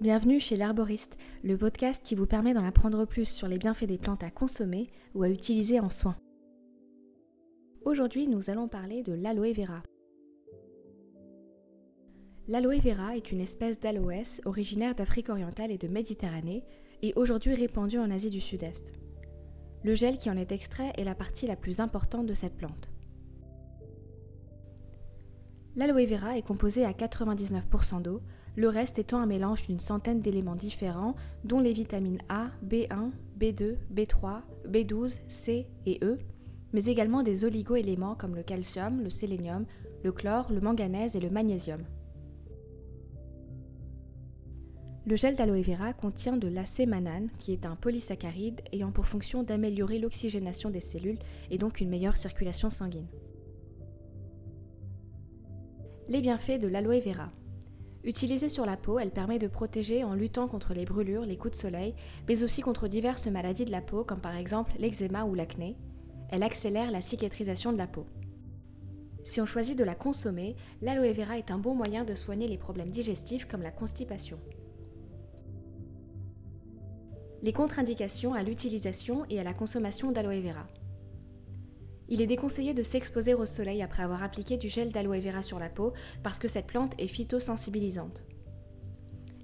Bienvenue chez l'Arboriste, le podcast qui vous permet d'en apprendre plus sur les bienfaits des plantes à consommer ou à utiliser en soins. Aujourd'hui, nous allons parler de l'aloe vera. L'aloe vera est une espèce d'aloès originaire d'Afrique orientale et de Méditerranée et aujourd'hui répandue en Asie du Sud-Est. Le gel qui en est extrait est la partie la plus importante de cette plante. L'aloe vera est composé à 99% d'eau, le reste étant un mélange d'une centaine d'éléments différents, dont les vitamines A, B1, B2, B3, B12, C et E, mais également des oligo-éléments comme le calcium, le sélénium, le chlore, le manganèse et le magnésium. Le gel d'aloe vera contient de l'acémanane, qui est un polysaccharide ayant pour fonction d'améliorer l'oxygénation des cellules et donc une meilleure circulation sanguine. Les bienfaits de l'aloe vera. Utilisée sur la peau, elle permet de protéger en luttant contre les brûlures, les coups de soleil, mais aussi contre diverses maladies de la peau comme par exemple l'eczéma ou l'acné. Elle accélère la cicatrisation de la peau. Si on choisit de la consommer, l'aloe vera est un bon moyen de soigner les problèmes digestifs comme la constipation. Les contre-indications à l'utilisation et à la consommation d'aloe vera. Il est déconseillé de s'exposer au soleil après avoir appliqué du gel d'aloe vera sur la peau parce que cette plante est phytosensibilisante.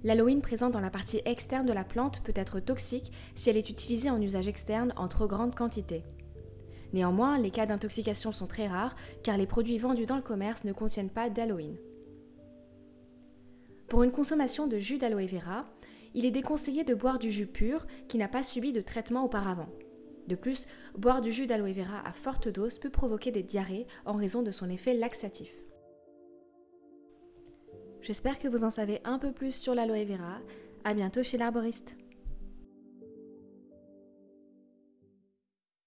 L'aloïne présente dans la partie externe de la plante peut être toxique si elle est utilisée en usage externe en trop grande quantité. Néanmoins, les cas d'intoxication sont très rares car les produits vendus dans le commerce ne contiennent pas d'aloïne. Pour une consommation de jus d'aloe vera, il est déconseillé de boire du jus pur qui n'a pas subi de traitement auparavant. De plus, boire du jus d'aloe vera à forte dose peut provoquer des diarrhées en raison de son effet laxatif. J'espère que vous en savez un peu plus sur l'aloe vera. À bientôt chez l'arboriste.